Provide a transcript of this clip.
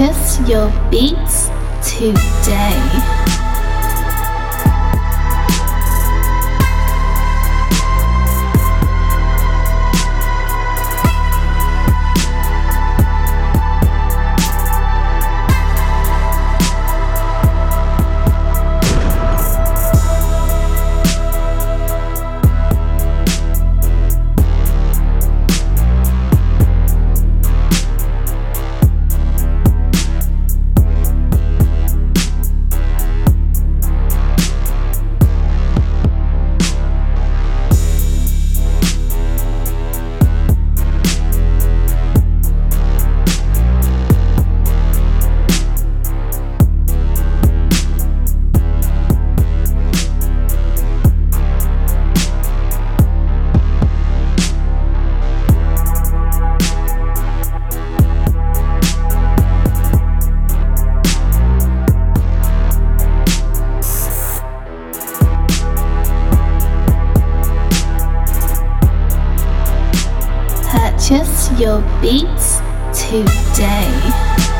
Purchase your beats today. Purchase your beats today.